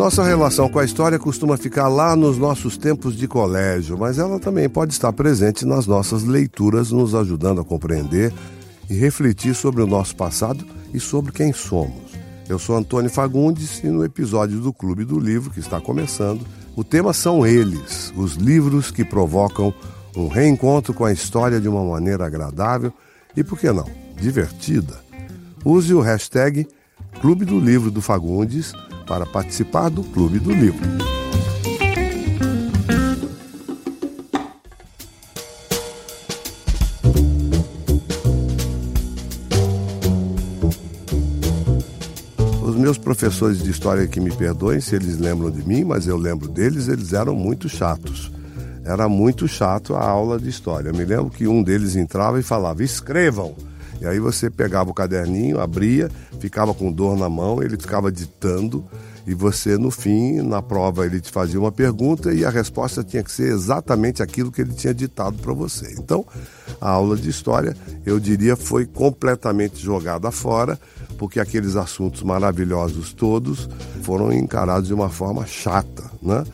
Nossa relação com a história costuma ficar lá nos nossos tempos de colégio, mas ela também pode estar presente nas nossas leituras, nos ajudando a compreender e refletir sobre o nosso passado e sobre quem somos. Eu sou Antônio Fagundes e no episódio do Clube do Livro, que está começando, o tema são eles, os livros que provocam um reencontro com a história de uma maneira agradável e, por que não, divertida. Use o hashtag Clube do Livro do Fagundes para participar do Clube do Livro. Os meus professores de história que me perdoem se eles lembram de mim, mas eu lembro deles, eles eram muito chatos. Era muito chato a aula de história. Eu me lembro que um deles entrava e falava: escrevam. E aí você pegava o caderninho, abria, ficava com dor na mão, ele ficava ditando e você no fim, na prova, ele te fazia uma pergunta e a resposta tinha que ser exatamente aquilo que ele tinha ditado para você. Então, a aula de história, eu diria, foi completamente jogada fora, porque aqueles assuntos maravilhosos todos foram encarados de uma forma chata, né?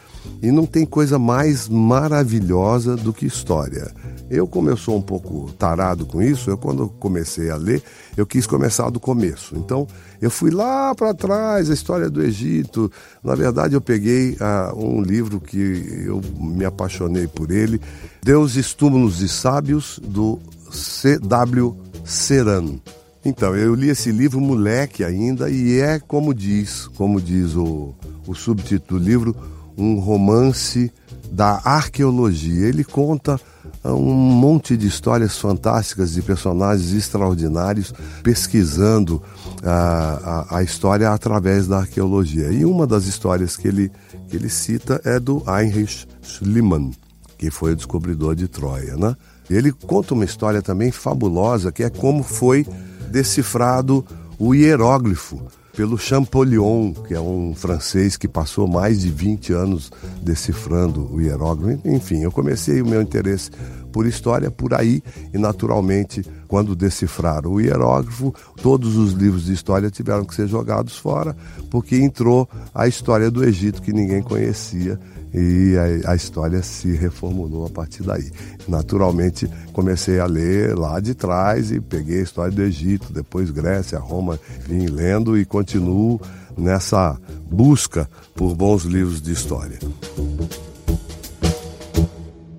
E não tem coisa mais maravilhosa do que história. Eu, como eu sou um pouco tarado com isso, eu quando comecei a ler, eu quis começar do começo. Então, eu fui lá para trás, a história do Egito. Na verdade, eu peguei uh, um livro que eu me apaixonei por ele, Deus Estúmulos de Sábios, do C.W. Seran. Então, eu li esse livro moleque ainda e é como diz, como diz o, o subtítulo do livro, um romance da arqueologia. Ele conta ah, um monte de histórias fantásticas de personagens extraordinários pesquisando a, a, a, história através da arqueologia. E uma das histórias que ele, que ele cita é do Heinrich Schliemann, que foi o descobridor de Troia. Né? Ele conta uma história também fabulosa, que é como foi decifrado o hieróglifo pelo Champollion, que é um francês que passou mais de 20 anos decifrando o hieróglifo. Enfim, eu comecei o meu interesse por história por aí e naturalmente quando decifraram o hieróglifo, todos os livros de história tiveram que ser jogados fora, porque entrou a história do Egito que ninguém conhecia e a, a, história se reformulou a partir daí. Naturalmente, comecei a ler lá de trás e peguei a história do Egito, depois Grécia, Roma, vim lendo e continuo nessa busca por bons livros de história.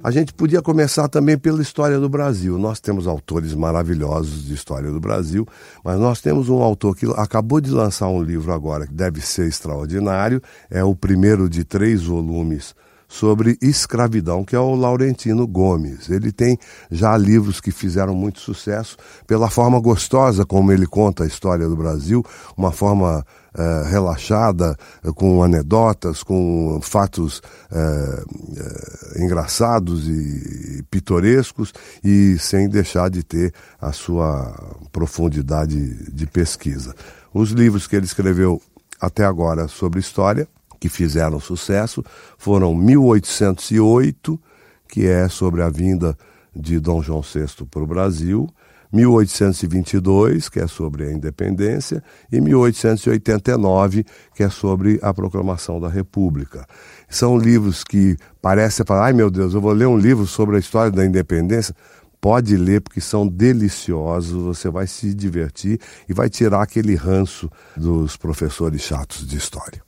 A gente podia começar também pela história do Brasil. Nós temos autores maravilhosos de história do Brasil, mas nós temos um autor que acabou de lançar um livro agora que deve ser extraordinário. É o primeiro de três volumes sobre escravidão, que é o Laurentino Gomes. Ele tem já livros que fizeram muito sucesso pela forma gostosa como ele conta a história do Brasil, uma forma eh, relaxada, com anedotas, com fatos eh, eh, engraçados e pitorescos e sem deixar de ter a sua profundidade de pesquisa. Os livros que ele escreveu até agora sobre história que fizeram sucesso foram 1808, que é sobre a vinda de Dom João VI para o Brasil, 1822, que é sobre a independência, e 1889, que é sobre a proclamação da República. São livros que parecem falar, ai meu Deus, eu vou ler um livro sobre a história da independência. Pode ler, porque são deliciosos, você vai se divertir e vai tirar aquele ranço dos professores chatos de história.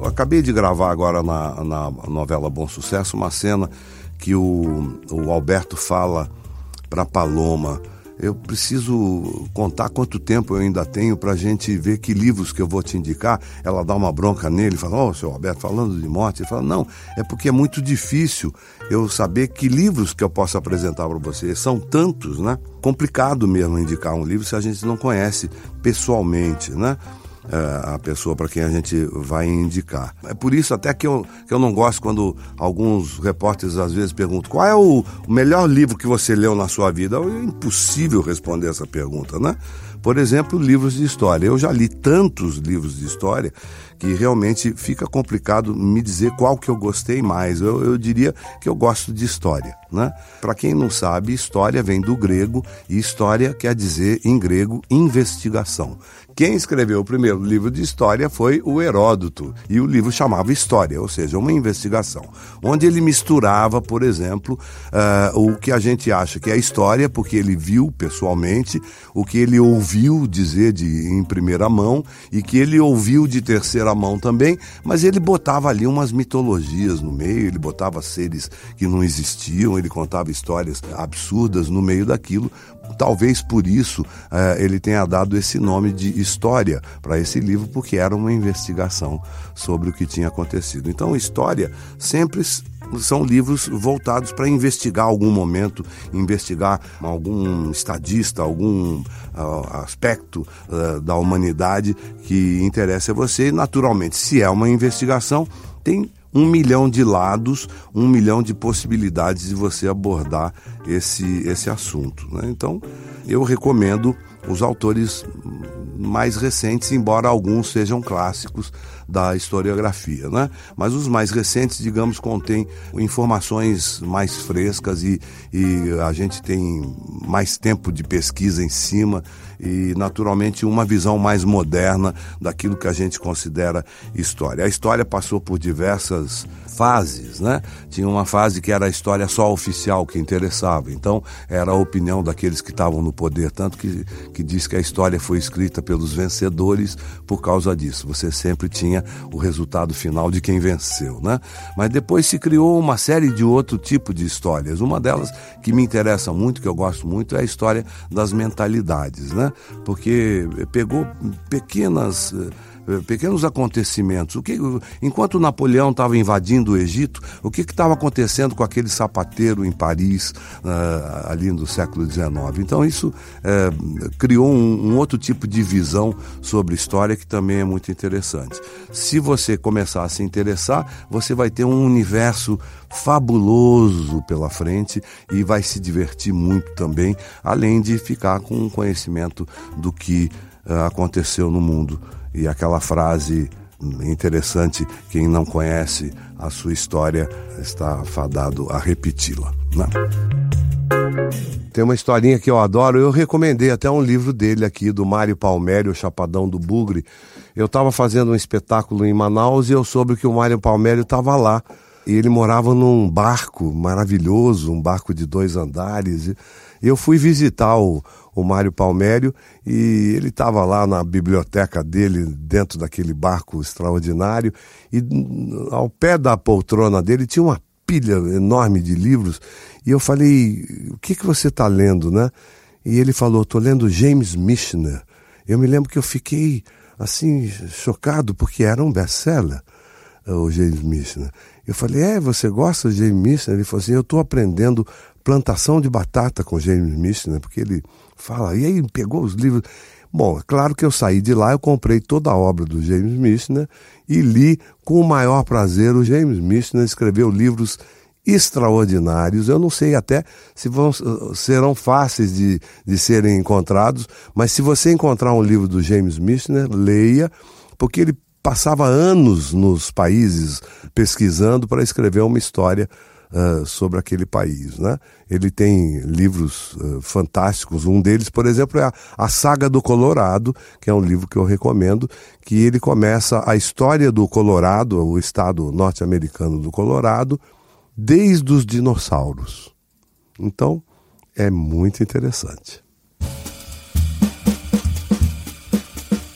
Eu acabei de gravar agora na, na novela Bom Sucesso uma cena que o, o Alberto fala para Paloma. Eu preciso contar quanto tempo eu ainda tenho para a gente ver que livros que eu vou te indicar. Ela dá uma bronca nele, fala: Ó, oh, seu Alberto, falando de morte. Ele fala: Não, é porque é muito difícil eu saber que livros que eu posso apresentar para você. São tantos, né? Complicado mesmo indicar um livro se a gente não conhece pessoalmente, né? É, a pessoa para quem a gente vai indicar. É por isso até que eu, que eu não gosto quando alguns repórteres às vezes perguntam qual é o, o melhor livro que você leu na sua vida. É impossível responder essa pergunta, né? Por exemplo, livros de história. Eu já li tantos livros de história que realmente fica complicado me dizer qual que eu gostei mais. Eu, eu diria que eu gosto de história. Né? Para quem não sabe, história vem do grego e história quer dizer em grego investigação. Quem escreveu o primeiro livro de história foi o Heródoto, e o livro chamava História, ou seja, uma investigação, onde ele misturava, por exemplo, uh, o que a gente acha que é história, porque ele viu pessoalmente, o que ele ouviu dizer de, em primeira mão e que ele ouviu de terceira mão também, mas ele botava ali umas mitologias no meio, ele botava seres que não existiam, ele contava histórias absurdas no meio daquilo. Talvez por isso eh, ele tenha dado esse nome de história para esse livro, porque era uma investigação sobre o que tinha acontecido. Então, história sempre são livros voltados para investigar algum momento, investigar algum estadista, algum uh, aspecto uh, da humanidade que interessa a você. Naturalmente, se é uma investigação, tem um milhão de lados, um milhão de possibilidades de você abordar esse, esse assunto. Né? Então, eu recomendo os autores mais recentes, embora alguns sejam clássicos da historiografia, né? Mas os mais recentes, digamos, contêm informações mais frescas e, e a gente tem mais tempo de pesquisa em cima e, naturalmente, uma visão mais moderna daquilo que a gente considera história. A história passou por diversas fases, né? Tinha uma fase que era a história só oficial que interessava, então era a opinião daqueles que estavam no poder, tanto que, que diz que a história foi escrita pelos vencedores por causa disso. Você sempre tinha o resultado final de quem venceu, né? Mas depois se criou uma série de outro tipo de histórias. Uma delas que me interessa muito, que eu gosto muito, é a história das mentalidades, né? Porque pegou pequenas eh, pequenos acontecimentos. O que, enquanto Napoleão estava invadindo o Egito, o que estava acontecendo com aquele sapateiro em Paris, uh, ali no século XIX? Então, isso uh, criou um, um, outro tipo de visão sobre história que também é muito interessante. Se você começar a se interessar, você vai ter um universo fabuloso pela frente e vai se divertir muito também, além de ficar com um conhecimento do que uh, aconteceu no mundo e aquela frase interessante: quem não conhece a sua história está fadado a repeti-la. Né? Tem uma historinha que eu adoro, eu recomendei até um livro dele aqui, do Mário Palmério, o Chapadão do Bugre. Eu estava fazendo um espetáculo em Manaus e eu soube que o Mário Palmério estava lá. E ele morava num barco maravilhoso, um barco de dois andares. E eu fui visitar o, o Mário Palmério, e ele estava lá na biblioteca dele, dentro daquele barco extraordinário, e ao pé da poltrona dele tinha uma pilha enorme de livros, e eu falei, o que, que você está lendo, né? E ele falou, estou lendo James Michener. Eu me lembro que eu fiquei, assim, chocado, porque era um best-seller, o James Michener. Eu falei, é, você gosta de James Michener? Ele falou assim, eu estou aprendendo plantação de batata com James Michener, porque ele fala, e aí pegou os livros. Bom, é claro que eu saí de lá, eu comprei toda a obra do James Michener e li com o maior prazer. O James Michener escreveu livros extraordinários. Eu não sei até se vão, serão fáceis de, de serem encontrados, mas se você encontrar um livro do James Michener, leia, porque ele passava anos nos países pesquisando para escrever uma história uh, sobre aquele país. Né? Ele tem livros uh, fantásticos. Um deles, por exemplo, é a, a Saga do Colorado, que é um livro que eu recomendo, que ele começa a história do Colorado, o estado norte-americano do Colorado, desde os dinossauros. Então, é muito interessante.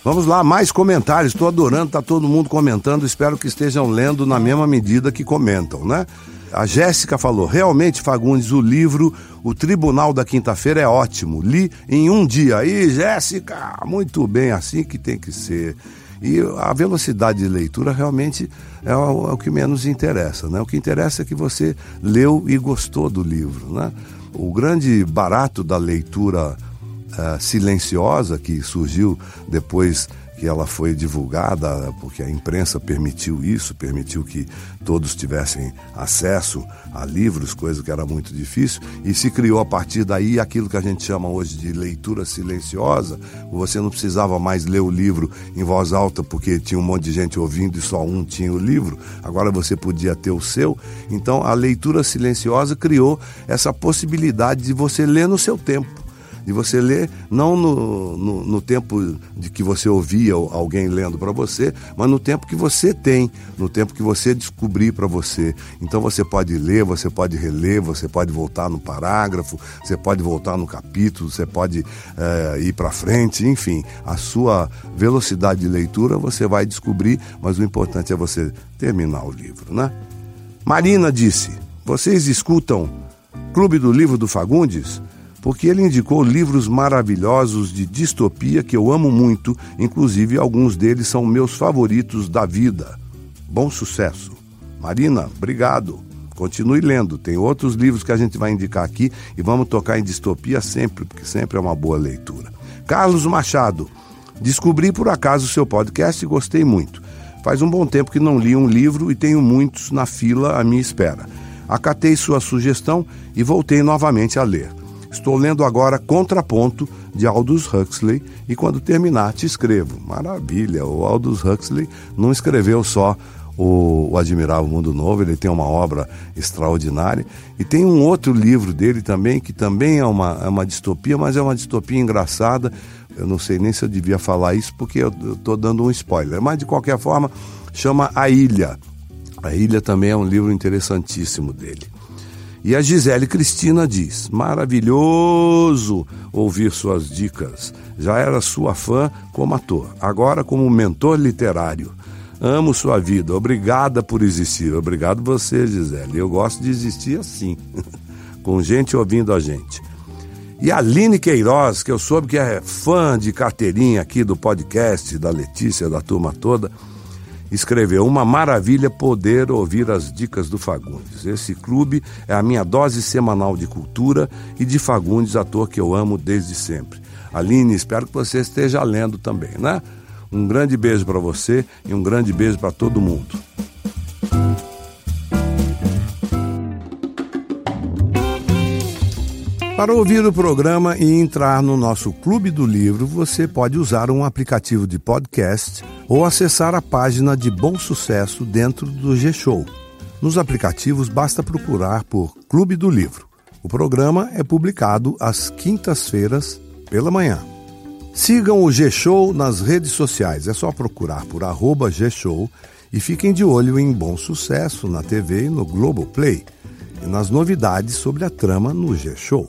Vamos lá, mais comentários. Estou adorando, está todo mundo comentando. Espero que estejam lendo na mesma medida que comentam, né? A Jéssica falou: realmente, Fagundes, o livro O Tribunal da Quinta-feira é ótimo. Li em um dia. Aí, Jéssica, muito bem, assim que tem que ser. E a velocidade de leitura realmente é o, é o, que menos interessa. Né? O que interessa é que você leu e gostou do livro. Né? O grande barato da leitura uh, silenciosa que surgiu depois que ela foi divulgada porque a imprensa permitiu isso, permitiu que todos tivessem acesso a livros, coisa que era muito difícil, e se criou a partir daí aquilo que a gente chama hoje de leitura silenciosa. Você não precisava mais ler o livro em voz alta porque tinha um monte de gente ouvindo e só um tinha o livro. Agora você podia ter o seu. Então a leitura silenciosa criou essa possibilidade de você ler no seu tempo de você ler, não no, no, no tempo de que você ouvia alguém lendo para você, mas no tempo que você tem, no tempo que você descobrir para você. Então você pode ler, você pode reler, você pode voltar no parágrafo, você pode voltar no capítulo, você pode é, ir para frente, enfim, a sua velocidade de leitura você vai descobrir, mas o importante é você terminar o livro, né? Marina disse: Vocês escutam Clube do Livro do Fagundes? Porque ele indicou livros maravilhosos de distopia que eu amo muito, inclusive alguns deles são meus favoritos da vida. Bom sucesso. Marina, obrigado. Continue lendo. Tem outros livros que a gente vai indicar aqui e vamos tocar em distopia sempre, porque sempre é uma boa leitura. Carlos Machado. Descobri por acaso o seu podcast e gostei muito. Faz um bom tempo que não li um livro e tenho muitos na fila à minha espera. Acatei sua sugestão e voltei novamente a ler. Estou lendo agora Contraponto, de Aldous Huxley, e quando terminar te escrevo. Maravilha! O Aldous Huxley não escreveu só o, o Admirável Mundo Novo, ele tem uma obra extraordinária. E tem um outro livro dele também, que também é uma, é uma distopia, mas é uma distopia engraçada. Eu não sei nem se eu devia falar isso, porque eu estou dando um spoiler. Mas, de qualquer forma, chama A Ilha. A Ilha também é um livro interessantíssimo dele. E a Gisele Cristina diz: maravilhoso ouvir suas dicas. Já era sua fã como ator, agora como mentor literário. Amo sua vida, obrigada por existir. Obrigado você, Gisele. Eu gosto de existir assim, com gente ouvindo a gente. E a Aline Queiroz, que eu soube que é fã de carteirinha aqui do podcast da Letícia, da turma toda escreveu: Uma maravilha poder ouvir as dicas do Fagundes. Esse clube é a minha dose semanal de cultura e de Fagundes, ator que eu amo desde sempre. Aline, espero que você esteja lendo também, né? Um grande beijo para você e um grande beijo para todo mundo. Para ouvir o programa e entrar no nosso Clube do Livro, você pode usar um aplicativo de podcast ou acessar a página de Bom Sucesso dentro do G-Show. Nos aplicativos basta procurar por Clube do Livro. O programa é publicado às quintas-feiras pela manhã. Sigam o G-Show nas redes sociais, é só procurar por arroba G-Show e fiquem de olho em Bom Sucesso na TV e no Globoplay e nas novidades sobre a trama no G-Show.